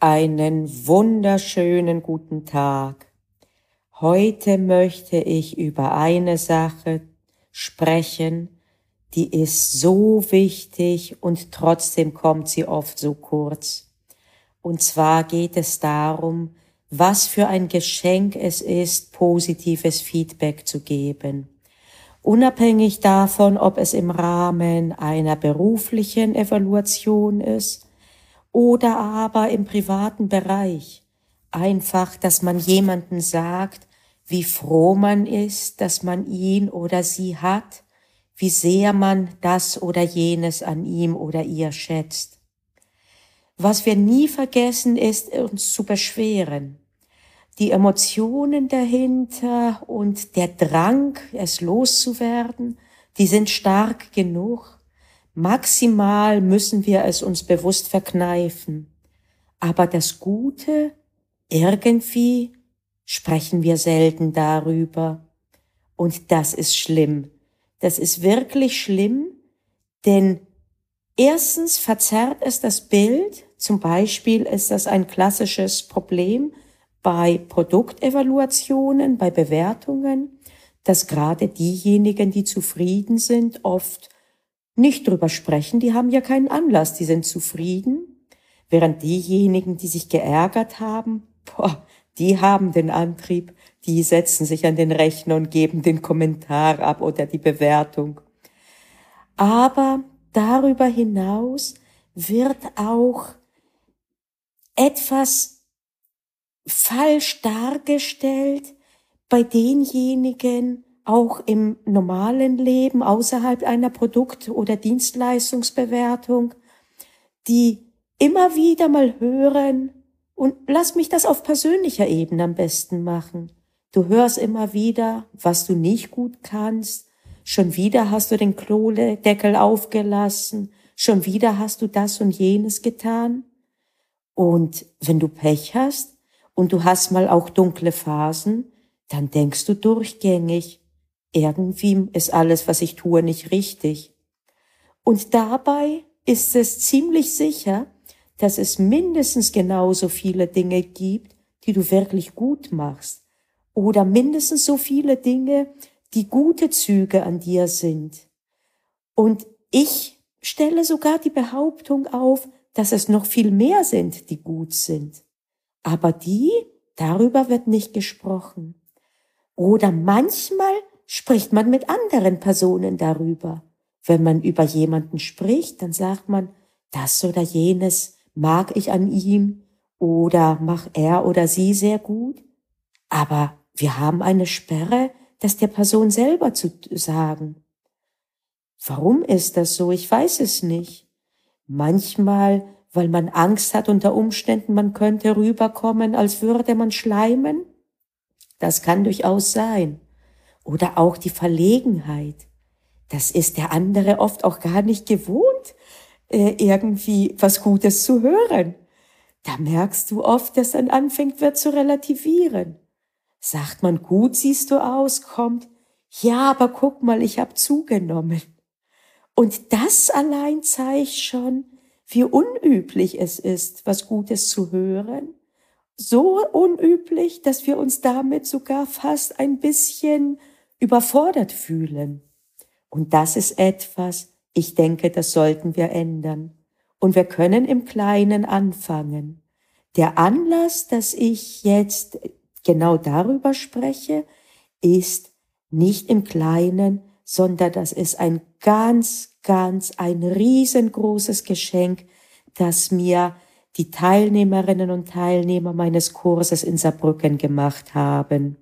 Einen wunderschönen guten Tag. Heute möchte ich über eine Sache sprechen, die ist so wichtig und trotzdem kommt sie oft so kurz. Und zwar geht es darum, was für ein Geschenk es ist, positives Feedback zu geben. Unabhängig davon, ob es im Rahmen einer beruflichen Evaluation ist oder aber im privaten Bereich. Einfach, dass man jemanden sagt, wie froh man ist, dass man ihn oder sie hat, wie sehr man das oder jenes an ihm oder ihr schätzt. Was wir nie vergessen, ist uns zu beschweren. Die Emotionen dahinter und der Drang, es loszuwerden, die sind stark genug. Maximal müssen wir es uns bewusst verkneifen. Aber das Gute, irgendwie sprechen wir selten darüber. Und das ist schlimm. Das ist wirklich schlimm, denn erstens verzerrt es das Bild. Zum Beispiel ist das ein klassisches Problem bei Produktevaluationen, bei Bewertungen, dass gerade diejenigen, die zufrieden sind, oft nicht drüber sprechen, die haben ja keinen Anlass, die sind zufrieden, während diejenigen, die sich geärgert haben, boah, die haben den Antrieb, die setzen sich an den Rechner und geben den Kommentar ab oder die Bewertung. Aber darüber hinaus wird auch etwas falsch dargestellt bei denjenigen, auch im normalen Leben außerhalb einer Produkt- oder Dienstleistungsbewertung, die immer wieder mal hören und lass mich das auf persönlicher Ebene am besten machen. Du hörst immer wieder, was du nicht gut kannst. Schon wieder hast du den Kloledeckel aufgelassen. Schon wieder hast du das und jenes getan. Und wenn du Pech hast und du hast mal auch dunkle Phasen, dann denkst du durchgängig, irgendwie ist alles, was ich tue, nicht richtig. Und dabei ist es ziemlich sicher, dass es mindestens genauso viele Dinge gibt, die du wirklich gut machst. Oder mindestens so viele Dinge, die gute Züge an dir sind. Und ich stelle sogar die Behauptung auf, dass es noch viel mehr sind, die gut sind. Aber die, darüber wird nicht gesprochen. Oder manchmal spricht man mit anderen Personen darüber. Wenn man über jemanden spricht, dann sagt man, das oder jenes mag ich an ihm oder mach er oder sie sehr gut. Aber wir haben eine Sperre, das der Person selber zu sagen. Warum ist das so? Ich weiß es nicht. Manchmal, weil man Angst hat unter Umständen, man könnte rüberkommen, als würde man schleimen. Das kann durchaus sein. Oder auch die Verlegenheit. Das ist der andere oft auch gar nicht gewohnt, äh, irgendwie was Gutes zu hören. Da merkst du oft, dass dann anfängt wird zu relativieren. Sagt man, gut siehst du aus, kommt, ja, aber guck mal, ich hab zugenommen. Und das allein zeigt schon, wie unüblich es ist, was Gutes zu hören. So unüblich, dass wir uns damit sogar fast ein bisschen überfordert fühlen. Und das ist etwas, ich denke, das sollten wir ändern. Und wir können im Kleinen anfangen. Der Anlass, dass ich jetzt genau darüber spreche, ist nicht im Kleinen, sondern das ist ein ganz, ganz, ein riesengroßes Geschenk, das mir die Teilnehmerinnen und Teilnehmer meines Kurses in Saarbrücken gemacht haben.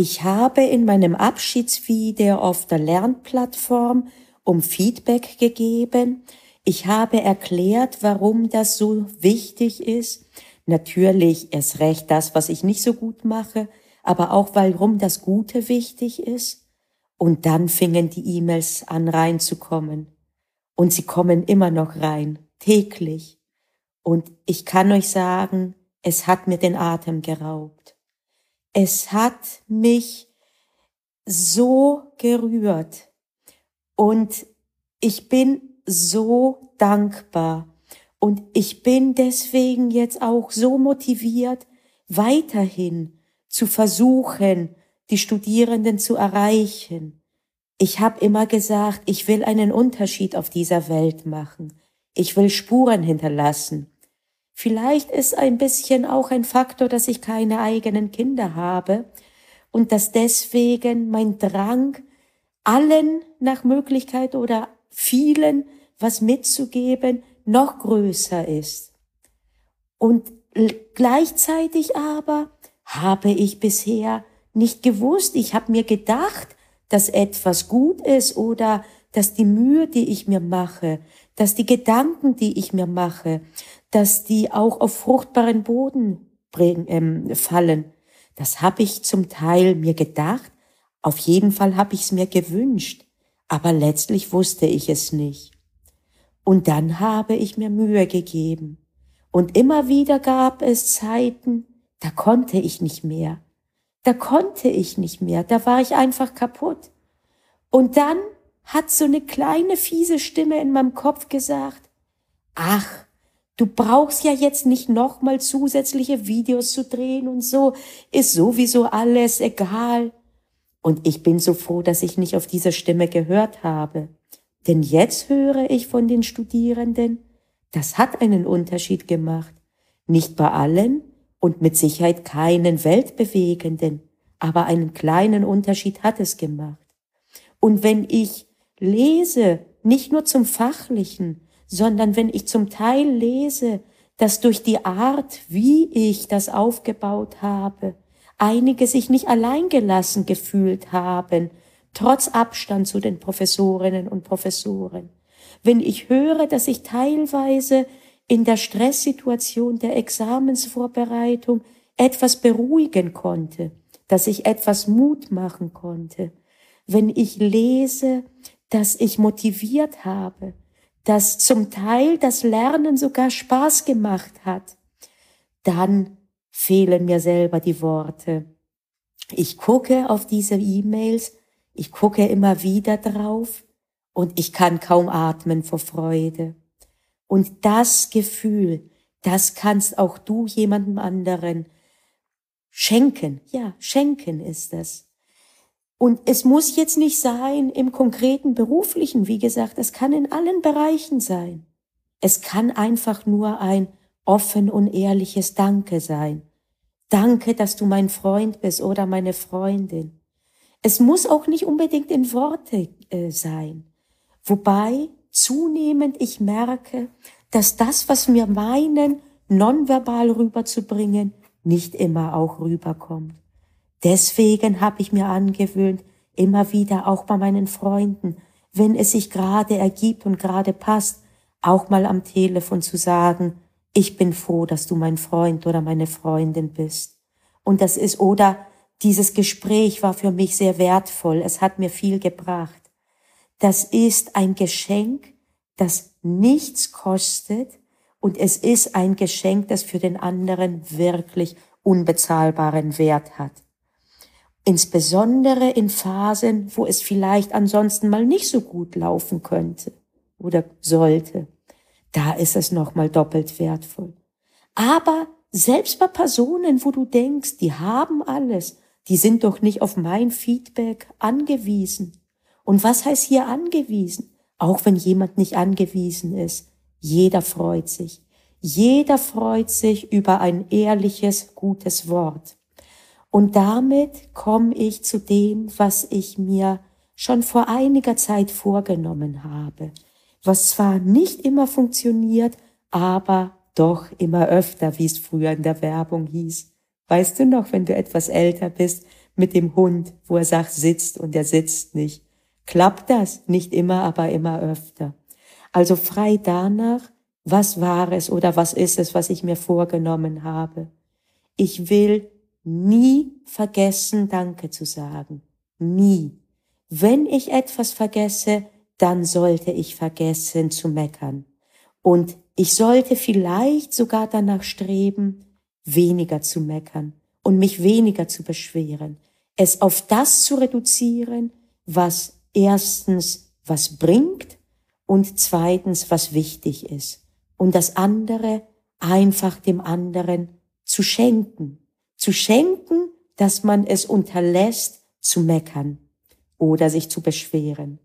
Ich habe in meinem Abschiedsvideo auf der Lernplattform um Feedback gegeben. Ich habe erklärt, warum das so wichtig ist. Natürlich erst recht das, was ich nicht so gut mache, aber auch warum das Gute wichtig ist. Und dann fingen die E-Mails an reinzukommen. Und sie kommen immer noch rein, täglich. Und ich kann euch sagen, es hat mir den Atem geraubt. Es hat mich so gerührt und ich bin so dankbar Und ich bin deswegen jetzt auch so motiviert, weiterhin zu versuchen, die Studierenden zu erreichen. Ich habe immer gesagt, ich will einen Unterschied auf dieser Welt machen. Ich will Spuren hinterlassen. Vielleicht ist ein bisschen auch ein Faktor, dass ich keine eigenen Kinder habe und dass deswegen mein Drang, allen nach Möglichkeit oder vielen was mitzugeben, noch größer ist. Und gleichzeitig aber habe ich bisher nicht gewusst, ich habe mir gedacht, dass etwas gut ist oder dass die Mühe, die ich mir mache, dass die Gedanken, die ich mir mache, dass die auch auf fruchtbaren Boden bringen, ähm, fallen. Das habe ich zum Teil mir gedacht, auf jeden Fall habe ich es mir gewünscht, aber letztlich wusste ich es nicht. Und dann habe ich mir Mühe gegeben. Und immer wieder gab es Zeiten, da konnte ich nicht mehr. Da konnte ich nicht mehr. Da war ich einfach kaputt. Und dann hat so eine kleine fiese Stimme in meinem Kopf gesagt, ach, du brauchst ja jetzt nicht nochmal zusätzliche Videos zu drehen und so, ist sowieso alles egal. Und ich bin so froh, dass ich nicht auf diese Stimme gehört habe. Denn jetzt höre ich von den Studierenden, das hat einen Unterschied gemacht. Nicht bei allen und mit Sicherheit keinen weltbewegenden, aber einen kleinen Unterschied hat es gemacht. Und wenn ich lese, nicht nur zum Fachlichen, sondern wenn ich zum Teil lese, dass durch die Art, wie ich das aufgebaut habe, einige sich nicht alleingelassen gefühlt haben, trotz Abstand zu den Professorinnen und Professoren. Wenn ich höre, dass ich teilweise in der Stresssituation der Examensvorbereitung etwas beruhigen konnte, dass ich etwas Mut machen konnte, wenn ich lese, dass ich motiviert habe, dass zum Teil das Lernen sogar Spaß gemacht hat, dann fehlen mir selber die Worte. Ich gucke auf diese E-Mails ich gucke immer wieder drauf und ich kann kaum atmen vor Freude. Und das Gefühl, das kannst auch du jemandem anderen schenken. Ja, schenken ist es. Und es muss jetzt nicht sein im konkreten beruflichen, wie gesagt, es kann in allen Bereichen sein. Es kann einfach nur ein offen und ehrliches Danke sein. Danke, dass du mein Freund bist oder meine Freundin. Es muss auch nicht unbedingt in Worte äh, sein. Wobei zunehmend ich merke, dass das, was wir meinen, nonverbal rüberzubringen, nicht immer auch rüberkommt. Deswegen habe ich mir angewöhnt, immer wieder auch bei meinen Freunden, wenn es sich gerade ergibt und gerade passt, auch mal am Telefon zu sagen, ich bin froh, dass du mein Freund oder meine Freundin bist. Und das ist, oder dieses Gespräch war für mich sehr wertvoll. Es hat mir viel gebracht. Das ist ein Geschenk, das nichts kostet und es ist ein Geschenk, das für den anderen wirklich unbezahlbaren Wert hat. Insbesondere in Phasen, wo es vielleicht ansonsten mal nicht so gut laufen könnte oder sollte. Da ist es nochmal doppelt wertvoll. Aber selbst bei Personen, wo du denkst, die haben alles die sind doch nicht auf mein Feedback angewiesen. Und was heißt hier angewiesen? Auch wenn jemand nicht angewiesen ist. Jeder freut sich. Jeder freut sich über ein ehrliches, gutes Wort. Und damit komme ich zu dem, was ich mir schon vor einiger Zeit vorgenommen habe, was zwar nicht immer funktioniert, aber doch immer öfter, wie es früher in der Werbung hieß. Weißt du noch, wenn du etwas älter bist, mit dem Hund, wo er sagt, sitzt und er sitzt nicht. Klappt das? Nicht immer, aber immer öfter. Also frei danach, was war es oder was ist es, was ich mir vorgenommen habe. Ich will nie vergessen, Danke zu sagen. Nie. Wenn ich etwas vergesse, dann sollte ich vergessen zu meckern. Und ich sollte vielleicht sogar danach streben, weniger zu meckern und mich weniger zu beschweren. Es auf das zu reduzieren, was erstens was bringt und zweitens was wichtig ist. und das andere einfach dem anderen zu schenken. Zu schenken, dass man es unterlässt zu meckern oder sich zu beschweren.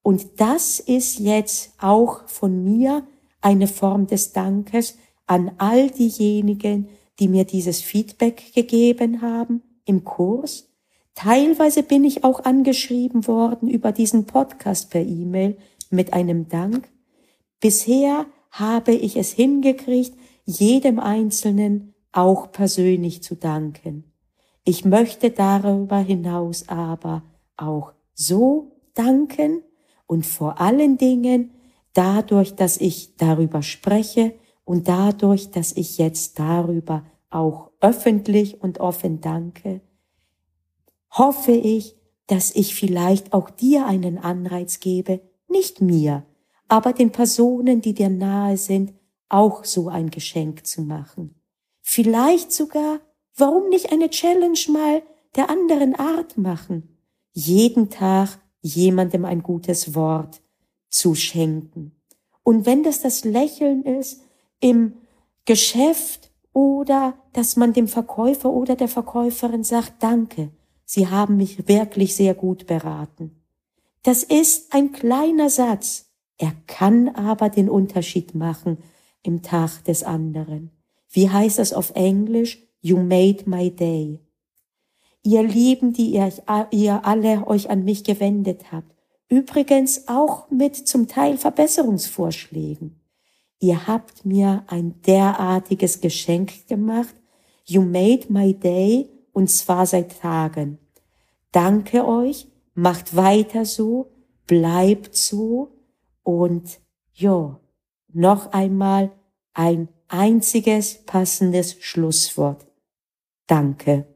Und das ist jetzt auch von mir eine Form des Dankes an all diejenigen, die mir dieses Feedback gegeben haben im Kurs. Teilweise bin ich auch angeschrieben worden über diesen Podcast per E-Mail mit einem Dank. Bisher habe ich es hingekriegt, jedem Einzelnen auch persönlich zu danken. Ich möchte darüber hinaus aber auch so danken und vor allen Dingen dadurch, dass ich darüber spreche und dadurch, dass ich jetzt darüber auch öffentlich und offen danke, hoffe ich, dass ich vielleicht auch dir einen Anreiz gebe, nicht mir, aber den Personen, die dir nahe sind, auch so ein Geschenk zu machen. Vielleicht sogar, warum nicht eine Challenge mal der anderen Art machen? Jeden Tag jemandem ein gutes Wort zu schenken. Und wenn das das Lächeln ist im Geschäft oder dass man dem Verkäufer oder der Verkäuferin sagt, danke, Sie haben mich wirklich sehr gut beraten. Das ist ein kleiner Satz, er kann aber den Unterschied machen im Tag des anderen. Wie heißt das auf Englisch? You made my day. Ihr Lieben, die ihr, ihr alle euch an mich gewendet habt, übrigens auch mit zum Teil Verbesserungsvorschlägen. Ihr habt mir ein derartiges Geschenk gemacht. You made my day und zwar seit Tagen. Danke euch, macht weiter so, bleibt so und ja, noch einmal ein einziges passendes Schlusswort. Danke.